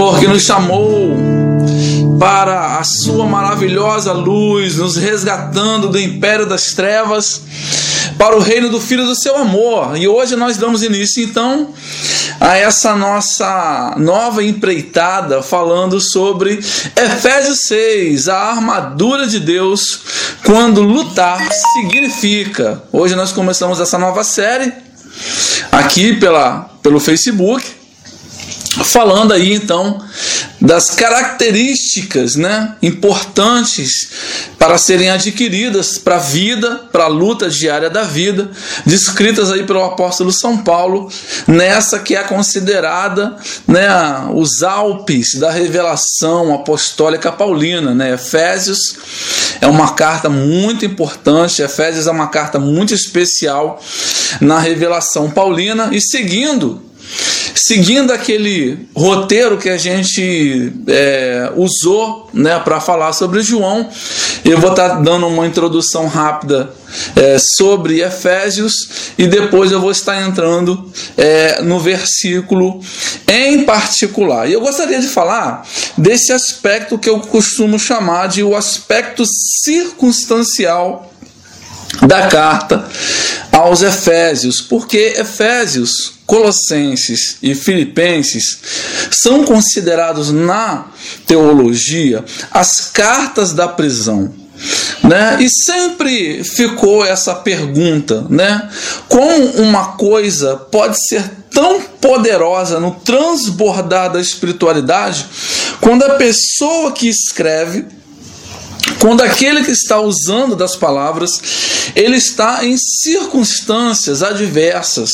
Senhor que nos chamou para a sua maravilhosa luz, nos resgatando do império das trevas para o reino do Filho do seu amor. E hoje nós damos início então a essa nossa nova empreitada falando sobre Efésios 6, a armadura de Deus quando lutar significa. Hoje nós começamos essa nova série aqui pela, pelo Facebook falando aí então das características né, importantes para serem adquiridas para a vida, para a luta diária da vida, descritas aí pelo apóstolo São Paulo, nessa que é considerada né, os Alpes da revelação apostólica paulina. Né? Efésios é uma carta muito importante, Efésios é uma carta muito especial na revelação paulina, e seguindo seguindo aquele roteiro que a gente é, usou né, para falar sobre João, eu vou estar tá dando uma introdução rápida é, sobre Efésios e depois eu vou estar entrando é, no versículo em particular. E eu gostaria de falar desse aspecto que eu costumo chamar de o aspecto circunstancial da carta aos Efésios, porque Efésios Colossenses e Filipenses são considerados na teologia as cartas da prisão. Né? E sempre ficou essa pergunta, né? Como uma coisa pode ser tão poderosa no transbordar da espiritualidade quando a pessoa que escreve quando aquele que está usando das palavras, ele está em circunstâncias adversas.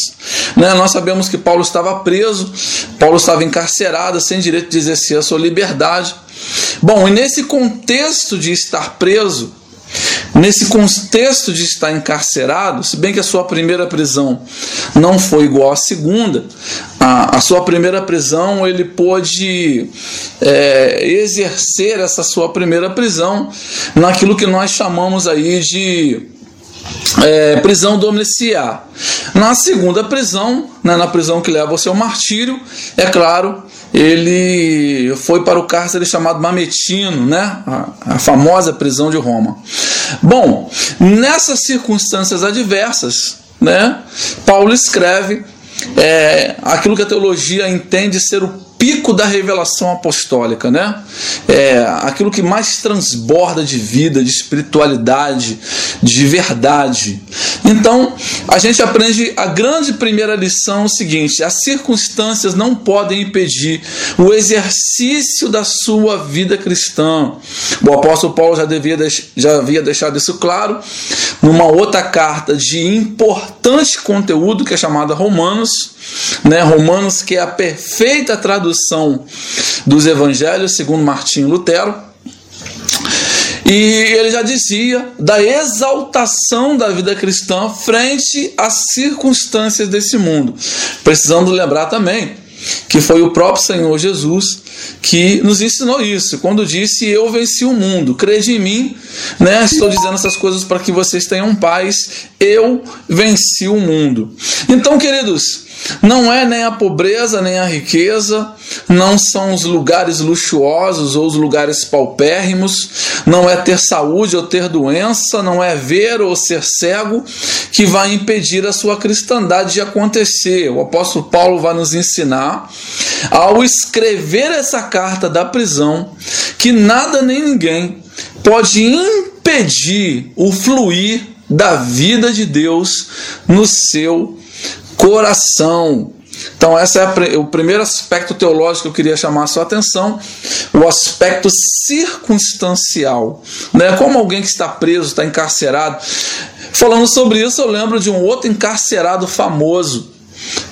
Né? Nós sabemos que Paulo estava preso, Paulo estava encarcerado, sem direito de exercer a sua liberdade. Bom, e nesse contexto de estar preso, Nesse contexto de estar encarcerado, se bem que a sua primeira prisão não foi igual à segunda, a, a sua primeira prisão ele pôde é, exercer essa sua primeira prisão naquilo que nós chamamos aí de é, prisão domiciliar. Na segunda prisão, né, na prisão que leva ao seu martírio, é claro, ele foi para o cárcere chamado Mametino, né, a, a famosa prisão de Roma. Bom, nessas circunstâncias adversas, né, Paulo escreve é, aquilo que a teologia entende ser o pico da revelação apostólica, né? É aquilo que mais transborda de vida, de espiritualidade, de verdade. Então, a gente aprende a grande primeira lição o seguinte: as circunstâncias não podem impedir o exercício da sua vida cristã. O apóstolo Paulo já, devia, já havia deixado isso claro numa outra carta de importante conteúdo que é chamada Romanos, né? Romanos que é a perfeita tradução dos evangelhos segundo Martinho Lutero. E ele já dizia da exaltação da vida cristã frente às circunstâncias desse mundo. Precisando lembrar também que foi o próprio Senhor Jesus que nos ensinou isso, quando disse: Eu venci o mundo, crede em mim, né? Estou dizendo essas coisas para que vocês tenham paz, eu venci o mundo. Então, queridos, não é nem a pobreza, nem a riqueza, não são os lugares luxuosos ou os lugares paupérrimos, não é ter saúde ou ter doença, não é ver ou ser cego que vai impedir a sua cristandade de acontecer. O apóstolo Paulo vai nos ensinar, ao escrever essa carta da prisão, que nada nem ninguém pode impedir o fluir da vida de Deus no seu coração. Então, esse é o primeiro aspecto teológico que eu queria chamar a sua atenção, o aspecto circunstancial. Né? Como alguém que está preso, está encarcerado. Falando sobre isso, eu lembro de um outro encarcerado famoso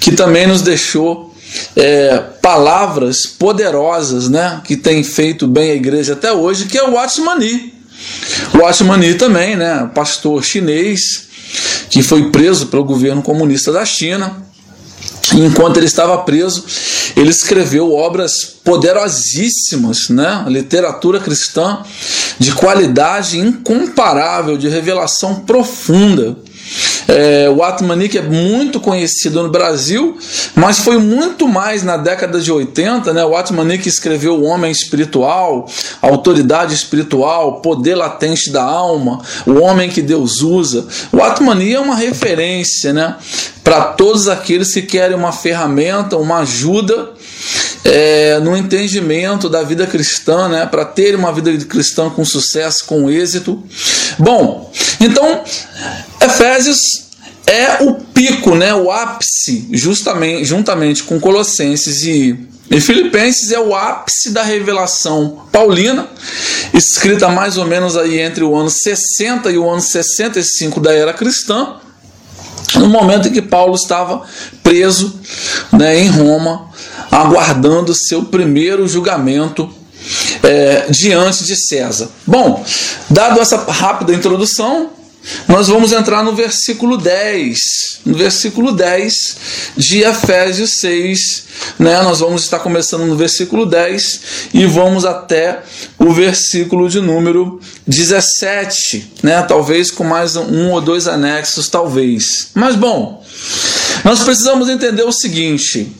que também nos deixou é, palavras poderosas, né? que tem feito bem a igreja até hoje, que é o Watchmani. O Watchmani também, né? pastor chinês, que foi preso pelo governo comunista da China. Enquanto ele estava preso, ele escreveu obras poderosíssimas, né? literatura cristã de qualidade incomparável, de revelação profunda. É, o Atmanik é muito conhecido no Brasil, mas foi muito mais na década de 80. Né? O Atmanik escreveu O Homem Espiritual, Autoridade Espiritual, Poder Latente da Alma, O Homem que Deus Usa. O Atmani é uma referência né? para todos aqueles que querem uma ferramenta, uma ajuda é, no entendimento da vida cristã, né, para ter uma vida cristã com sucesso, com êxito. Bom, então Efésios é o pico, né, o ápice, justamente, juntamente com Colossenses e, e Filipenses, é o ápice da revelação paulina, escrita mais ou menos aí entre o ano 60 e o ano 65 da era cristã, no momento em que Paulo estava preso né, em Roma, aguardando seu primeiro julgamento é, diante de César. Bom, dado essa rápida introdução, nós vamos entrar no versículo 10. No versículo 10 de Efésios 6. Né? Nós vamos estar começando no versículo 10 e vamos até o versículo de número 17. Né? Talvez com mais um ou dois anexos, talvez. Mas bom, nós precisamos entender o seguinte.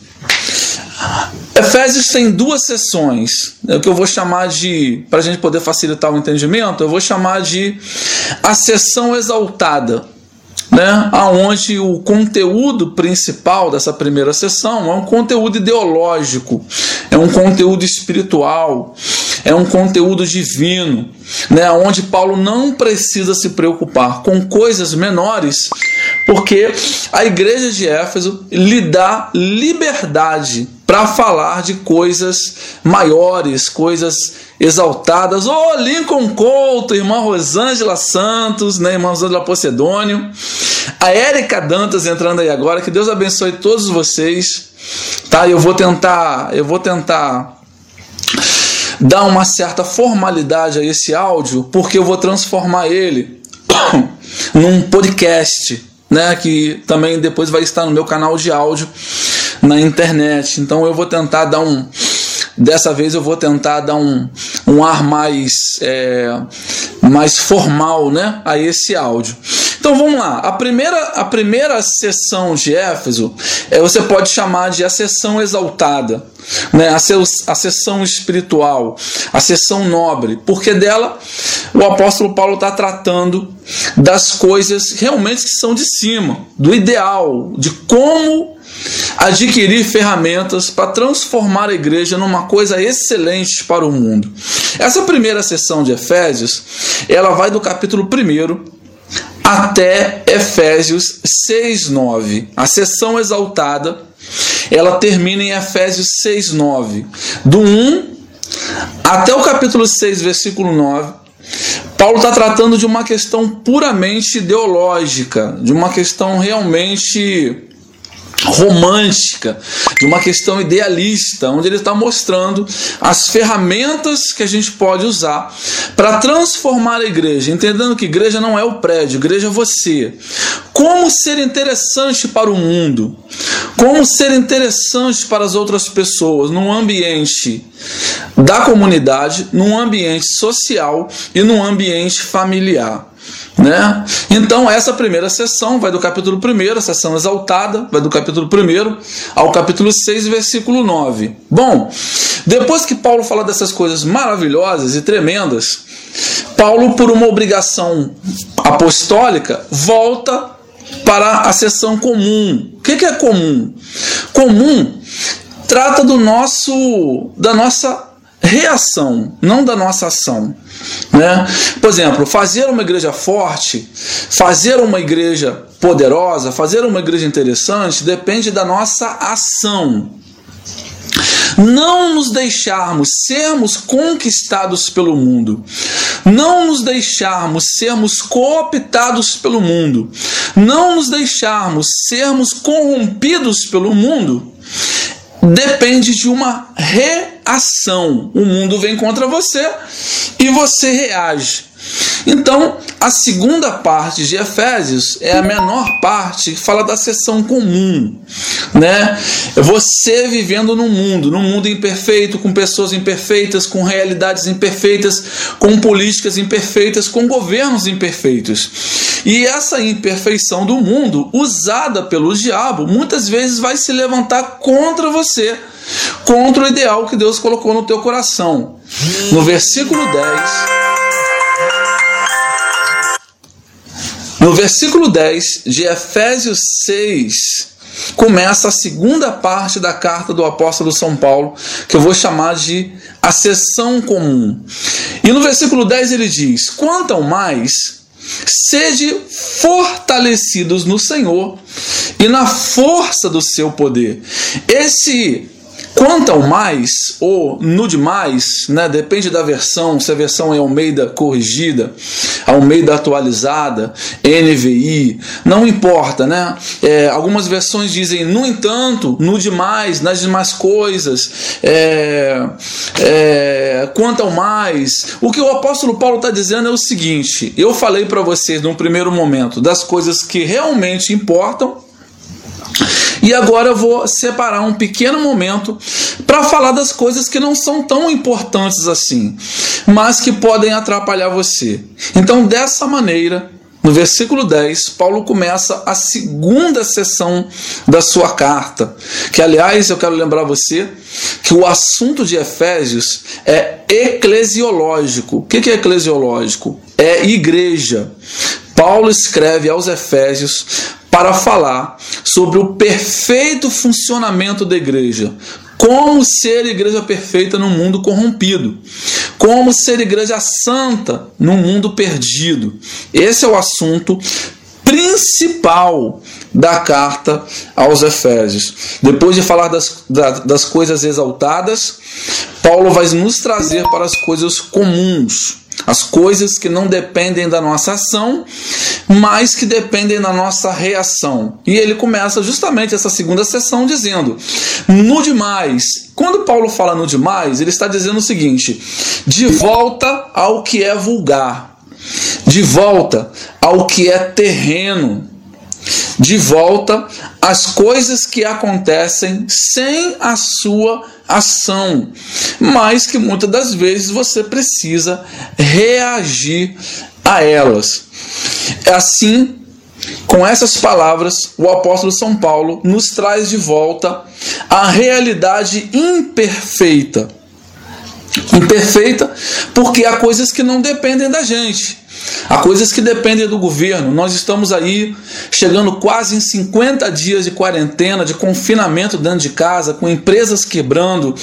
Efésios tem duas sessões, é o que eu vou chamar de, para a gente poder facilitar o entendimento, eu vou chamar de a sessão exaltada, né? Aonde o conteúdo principal dessa primeira sessão é um conteúdo ideológico, é um conteúdo espiritual, é um conteúdo divino, né? Onde Paulo não precisa se preocupar com coisas menores, porque a igreja de Éfeso lhe dá liberdade para falar de coisas maiores, coisas exaltadas. Ô oh, Lincoln Couto, irmã Rosângela Santos, né, irmã Rosângela Pocedônio, a Érica Dantas entrando aí agora, que Deus abençoe todos vocês. Tá? Eu vou tentar, eu vou tentar dar uma certa formalidade a esse áudio, porque eu vou transformar ele num podcast, né, que também depois vai estar no meu canal de áudio na internet. Então eu vou tentar dar um. Dessa vez eu vou tentar dar um, um ar mais, é, mais formal né, a esse áudio. Então vamos lá. A primeira, a primeira sessão de Éfeso é, você pode chamar de a sessão exaltada, né? a, seu, a sessão espiritual, a sessão nobre, porque dela o apóstolo Paulo está tratando das coisas realmente que são de cima, do ideal, de como adquirir ferramentas para transformar a igreja numa coisa excelente para o mundo. Essa primeira sessão de Efésios, ela vai do capítulo 1 até Efésios 6:9. A sessão exaltada, ela termina em Efésios 6:9. Do 1 até o capítulo 6, versículo 9, Paulo está tratando de uma questão puramente ideológica, de uma questão realmente romântica, de uma questão idealista, onde ele está mostrando as ferramentas que a gente pode usar para transformar a igreja, entendendo que igreja não é o prédio, igreja é você. Como ser interessante para o mundo, como ser interessante para as outras pessoas num ambiente da comunidade, num ambiente social e num ambiente familiar. Né? Então, essa primeira sessão vai do capítulo 1, a sessão exaltada, vai do capítulo 1 ao capítulo 6, versículo 9. Bom, depois que Paulo fala dessas coisas maravilhosas e tremendas, Paulo, por uma obrigação apostólica, volta para a sessão comum. O que é comum? Comum trata do nosso da nossa reação, não da nossa ação. Né? Por exemplo, fazer uma igreja forte, fazer uma igreja poderosa, fazer uma igreja interessante depende da nossa ação. Não nos deixarmos sermos conquistados pelo mundo, não nos deixarmos sermos cooptados pelo mundo, não nos deixarmos sermos corrompidos pelo mundo, depende de uma reação. O mundo vem contra você e você reage. Então, a segunda parte de Efésios é a menor parte que fala da sessão comum, né? Você vivendo no mundo, num mundo imperfeito, com pessoas imperfeitas, com realidades imperfeitas, com políticas imperfeitas, com governos imperfeitos. E essa imperfeição do mundo, usada pelo diabo, muitas vezes vai se levantar contra você, contra o ideal que Deus colocou no teu coração. No versículo 10, No versículo 10 de Efésios 6, começa a segunda parte da carta do apóstolo São Paulo, que eu vou chamar de a sessão comum. E no versículo 10 ele diz: Quanto mais, sede fortalecidos no Senhor e na força do seu poder. Esse Quanto ao mais, ou no demais, né, depende da versão, se a versão é Almeida corrigida, Almeida atualizada, NVI, não importa, né? É, algumas versões dizem, no entanto, no demais, nas demais coisas, é, é, quanto ao mais. O que o apóstolo Paulo está dizendo é o seguinte: eu falei para vocês num primeiro momento das coisas que realmente importam e agora eu vou separar um pequeno momento para falar das coisas que não são tão importantes assim, mas que podem atrapalhar você. Então, dessa maneira, no versículo 10, Paulo começa a segunda sessão da sua carta. Que, aliás, eu quero lembrar você que o assunto de Efésios é eclesiológico. O que é eclesiológico? É igreja. Paulo escreve aos Efésios para falar sobre o perfeito funcionamento da igreja. Como ser igreja perfeita num mundo corrompido. Como ser igreja santa num mundo perdido. Esse é o assunto principal da carta aos Efésios. Depois de falar das, das coisas exaltadas, Paulo vai nos trazer para as coisas comuns as coisas que não dependem da nossa ação, mas que dependem da nossa reação. E ele começa justamente essa segunda sessão dizendo: no demais. Quando Paulo fala no demais, ele está dizendo o seguinte: de volta ao que é vulgar, de volta ao que é terreno, de volta às coisas que acontecem sem a sua ação, mas que muitas das vezes você precisa reagir a elas. É assim, com essas palavras, o apóstolo São Paulo nos traz de volta a realidade imperfeita. Imperfeita porque há coisas que não dependem da gente. Há coisas que dependem do governo. Nós estamos aí chegando quase em 50 dias de quarentena, de confinamento dentro de casa, com empresas quebrando,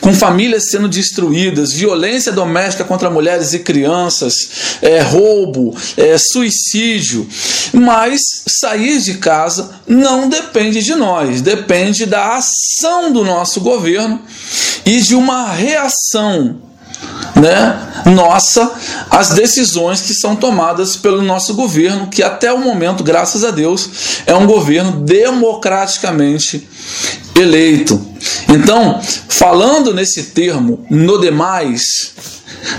com famílias sendo destruídas, violência doméstica contra mulheres e crianças, é, roubo, é, suicídio. Mas sair de casa não depende de nós, depende da ação do nosso governo e de uma reação né, nossa as decisões que são tomadas pelo nosso governo, que até o momento, graças a Deus, é um governo democraticamente eleito. Então, falando nesse termo, no demais,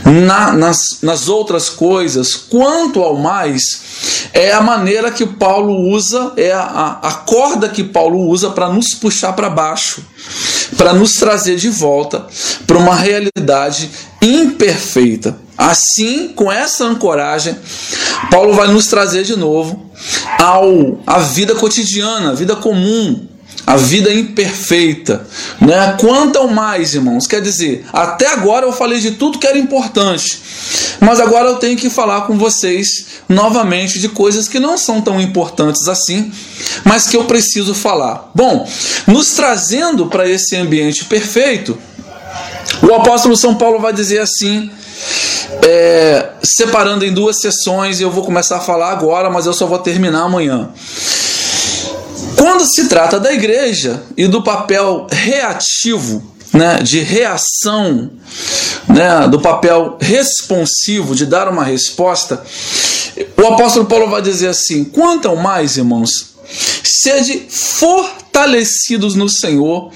na, nas, nas outras coisas, quanto ao mais, é a maneira que Paulo usa, é a, a corda que Paulo usa para nos puxar para baixo, para nos trazer de volta para uma realidade imperfeita. Assim, com essa ancoragem, Paulo vai nos trazer de novo ao a vida cotidiana, a vida comum, a vida imperfeita, né? Quanto ao mais, irmãos, quer dizer, até agora eu falei de tudo que era importante, mas agora eu tenho que falar com vocês novamente de coisas que não são tão importantes assim, mas que eu preciso falar. Bom, nos trazendo para esse ambiente perfeito, o apóstolo São Paulo vai dizer assim, é, separando em duas sessões, eu vou começar a falar agora, mas eu só vou terminar amanhã. Quando se trata da igreja e do papel reativo, né, de reação, né, do papel responsivo, de dar uma resposta, o apóstolo Paulo vai dizer assim: quanto ao mais, irmãos, Sede fortalecidos no Senhor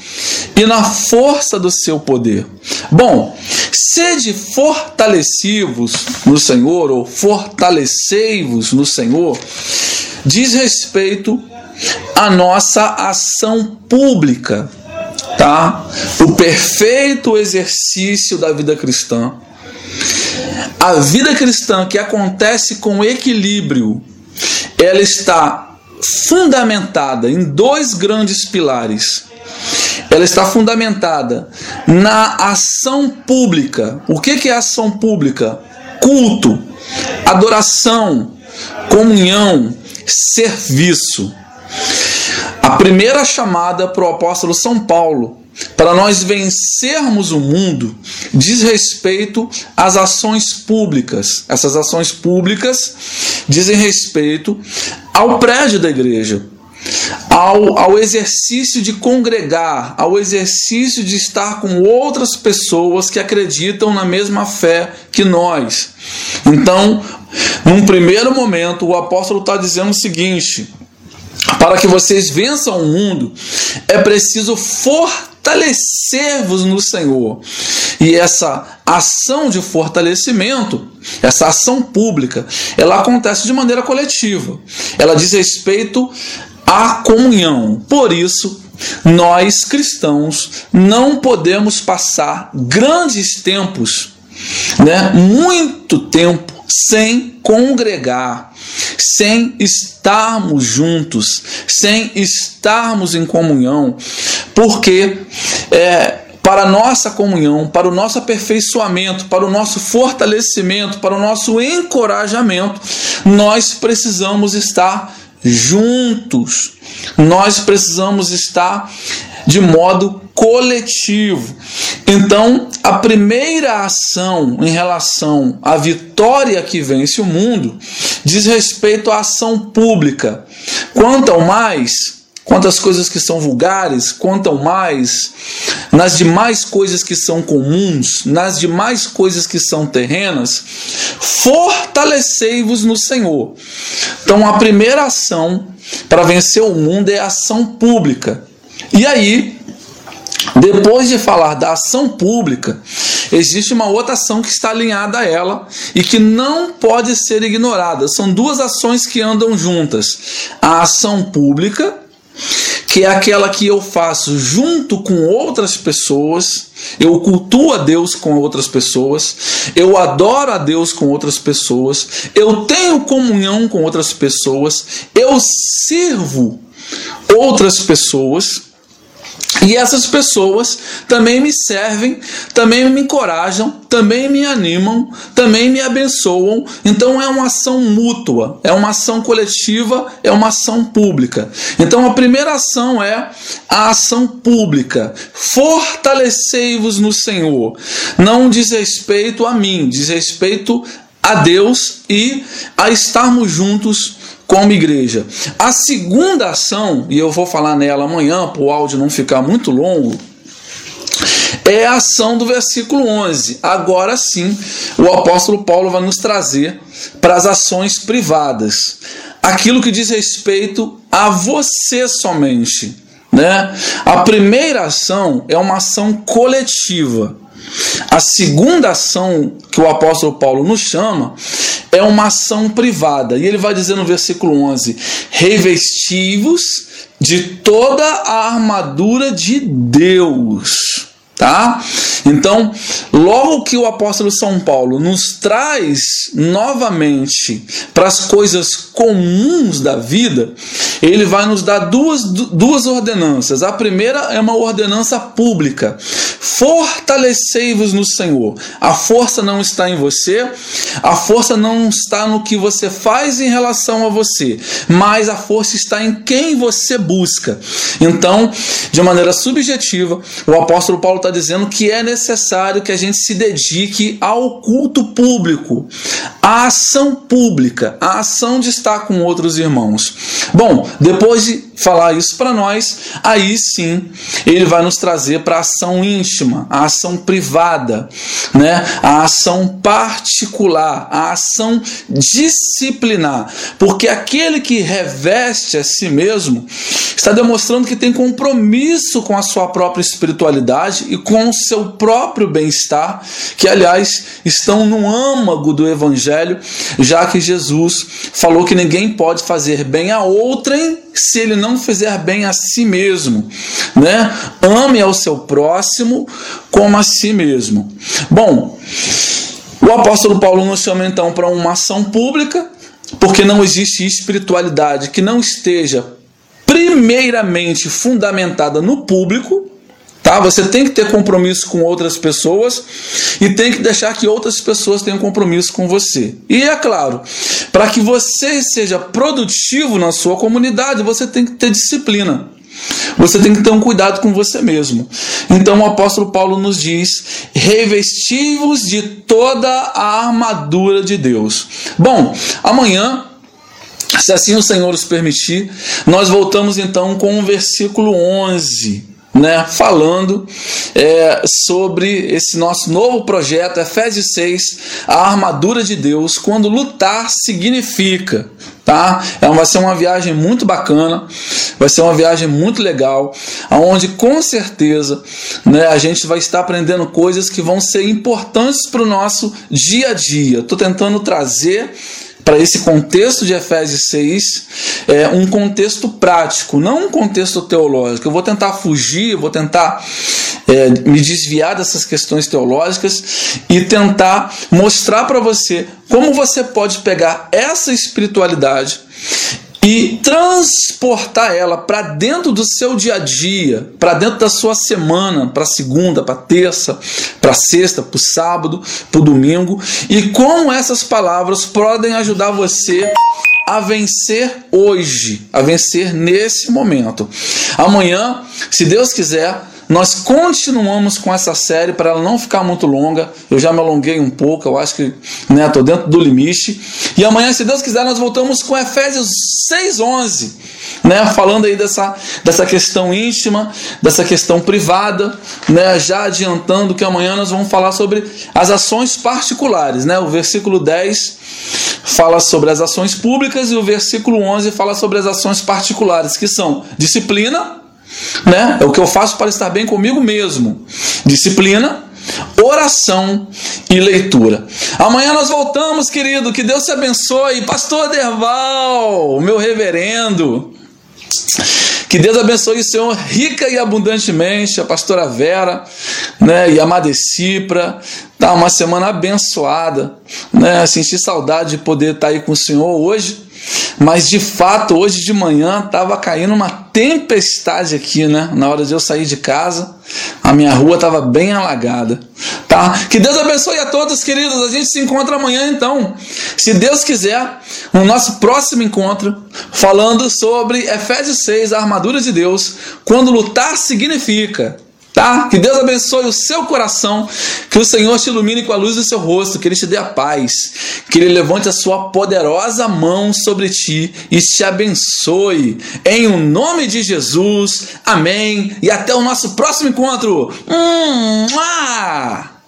e na força do seu poder. Bom, sede fortalecivos no Senhor, ou fortalecei-vos no Senhor, diz respeito à nossa ação pública, tá? O perfeito exercício da vida cristã. A vida cristã que acontece com equilíbrio, ela está fundamentada em dois grandes pilares. Ela está fundamentada na ação pública. O que é ação pública? Culto, adoração, comunhão, serviço. A primeira chamada para o apóstolo São Paulo para nós vencermos o mundo diz respeito às ações públicas. Essas ações públicas dizem respeito ao prédio da igreja, ao, ao exercício de congregar, ao exercício de estar com outras pessoas que acreditam na mesma fé que nós. Então, num primeiro momento, o apóstolo está dizendo o seguinte: para que vocês vençam o mundo, é preciso fortalecer-vos no Senhor. E essa ação de fortalecimento, essa ação pública, ela acontece de maneira coletiva. Ela diz respeito à comunhão. Por isso, nós cristãos não podemos passar grandes tempos, né, muito tempo sem congregar, sem estarmos juntos, sem estarmos em comunhão, porque é, para a nossa comunhão, para o nosso aperfeiçoamento, para o nosso fortalecimento, para o nosso encorajamento, nós precisamos estar juntos. Nós precisamos estar de modo coletivo. Então, a primeira ação em relação à vitória que vence o mundo diz respeito à ação pública. Quanto ao mais, quantas coisas que são vulgares, quanto ao mais, nas demais coisas que são comuns, nas demais coisas que são terrenas, fortalecei-vos no Senhor. Então, a primeira ação para vencer o mundo é a ação pública. E aí, depois de falar da ação pública, existe uma outra ação que está alinhada a ela e que não pode ser ignorada. São duas ações que andam juntas: a ação pública, que é aquela que eu faço junto com outras pessoas, eu cultuo a Deus com outras pessoas, eu adoro a Deus com outras pessoas, eu tenho comunhão com outras pessoas, eu sirvo outras pessoas e essas pessoas também me servem, também me encorajam, também me animam, também me abençoam. Então é uma ação mútua, é uma ação coletiva, é uma ação pública. Então a primeira ação é a ação pública. Fortalecei-vos no Senhor. Não diz respeito a mim, diz respeito a Deus e a estarmos juntos como igreja. A segunda ação, e eu vou falar nela amanhã para o áudio não ficar muito longo, é a ação do versículo 11. Agora sim, o apóstolo Paulo vai nos trazer para as ações privadas, aquilo que diz respeito a você somente. Né? A primeira ação é uma ação coletiva. A segunda ação que o apóstolo Paulo nos chama é uma ação privada. E ele vai dizer no versículo 11: revestivos de toda a armadura de Deus tá? Então, logo que o apóstolo São Paulo nos traz novamente para as coisas comuns da vida, ele vai nos dar duas, duas ordenanças. A primeira é uma ordenança pública. Fortalecei-vos no Senhor. A força não está em você, a força não está no que você faz em relação a você, mas a força está em quem você busca. Então, de maneira subjetiva, o apóstolo Paulo está dizendo que é necessário que a gente se dedique ao culto público, a ação pública, a ação de estar com outros irmãos. Bom, depois de falar isso para nós, aí sim ele vai nos trazer para a ação íntima, a ação privada, né? a ação particular, a ação disciplinar. Porque aquele que reveste a si mesmo está demonstrando que tem compromisso com a sua própria espiritualidade e com o seu próprio bem-estar, que aliás estão no âmago do evangelho, já que Jesus falou que ninguém pode fazer bem a outrem se ele não fizer bem a si mesmo, né? Ame ao seu próximo como a si mesmo. Bom, o apóstolo Paulo nos chama então para uma ação pública, porque não existe espiritualidade que não esteja primeiramente fundamentada no público, Tá? Você tem que ter compromisso com outras pessoas e tem que deixar que outras pessoas tenham compromisso com você. E é claro, para que você seja produtivo na sua comunidade, você tem que ter disciplina. Você tem que ter um cuidado com você mesmo. Então o apóstolo Paulo nos diz: revestivos de toda a armadura de Deus. Bom, amanhã se assim o Senhor nos permitir, nós voltamos então com o versículo 11 né, falando é, sobre esse nosso novo projeto, Efésios 6, a armadura de Deus, quando lutar significa. Tá? É, vai ser uma viagem muito bacana, vai ser uma viagem muito legal, onde com certeza né, a gente vai estar aprendendo coisas que vão ser importantes para o nosso dia a dia. Estou tentando trazer para esse contexto de Efésios 6, é um contexto prático, não um contexto teológico. Eu vou tentar fugir, vou tentar é, me desviar dessas questões teológicas e tentar mostrar para você como você pode pegar essa espiritualidade e transportar ela para dentro do seu dia a dia, para dentro da sua semana, para segunda, para terça, para sexta, para sábado, para domingo, e como essas palavras podem ajudar você a vencer hoje, a vencer nesse momento. Amanhã, se Deus quiser, nós continuamos com essa série para ela não ficar muito longa. Eu já me alonguei um pouco, eu acho que né, dentro do limite. E amanhã, se Deus quiser, nós voltamos com Efésios 6,11. Né, falando aí dessa, dessa questão íntima, dessa questão privada, né, já adiantando que amanhã nós vamos falar sobre as ações particulares. Né, o versículo 10 fala sobre as ações públicas e o versículo 11 fala sobre as ações particulares, que são disciplina, né? É o que eu faço para estar bem comigo mesmo. Disciplina, oração e leitura. Amanhã nós voltamos, querido. Que Deus te abençoe. Pastor Derval, meu reverendo. Que Deus abençoe o Senhor rica e abundantemente, a pastora Vera, né, e a Madecipra. Tá uma semana abençoada, né? Senti saudade de poder estar aí com o Senhor hoje. Mas de fato, hoje de manhã estava caindo uma tempestade aqui, né? Na hora de eu sair de casa, a minha rua estava bem alagada, tá? Que Deus abençoe a todos, queridos. A gente se encontra amanhã então, se Deus quiser, no nosso próximo encontro, falando sobre Efésios 6, a armadura de Deus, quando lutar significa Tá? Que Deus abençoe o seu coração, que o Senhor te ilumine com a luz do seu rosto, que Ele te dê a paz, que Ele levante a sua poderosa mão sobre ti e te abençoe. Em o nome de Jesus, amém. E até o nosso próximo encontro. Hum, ah!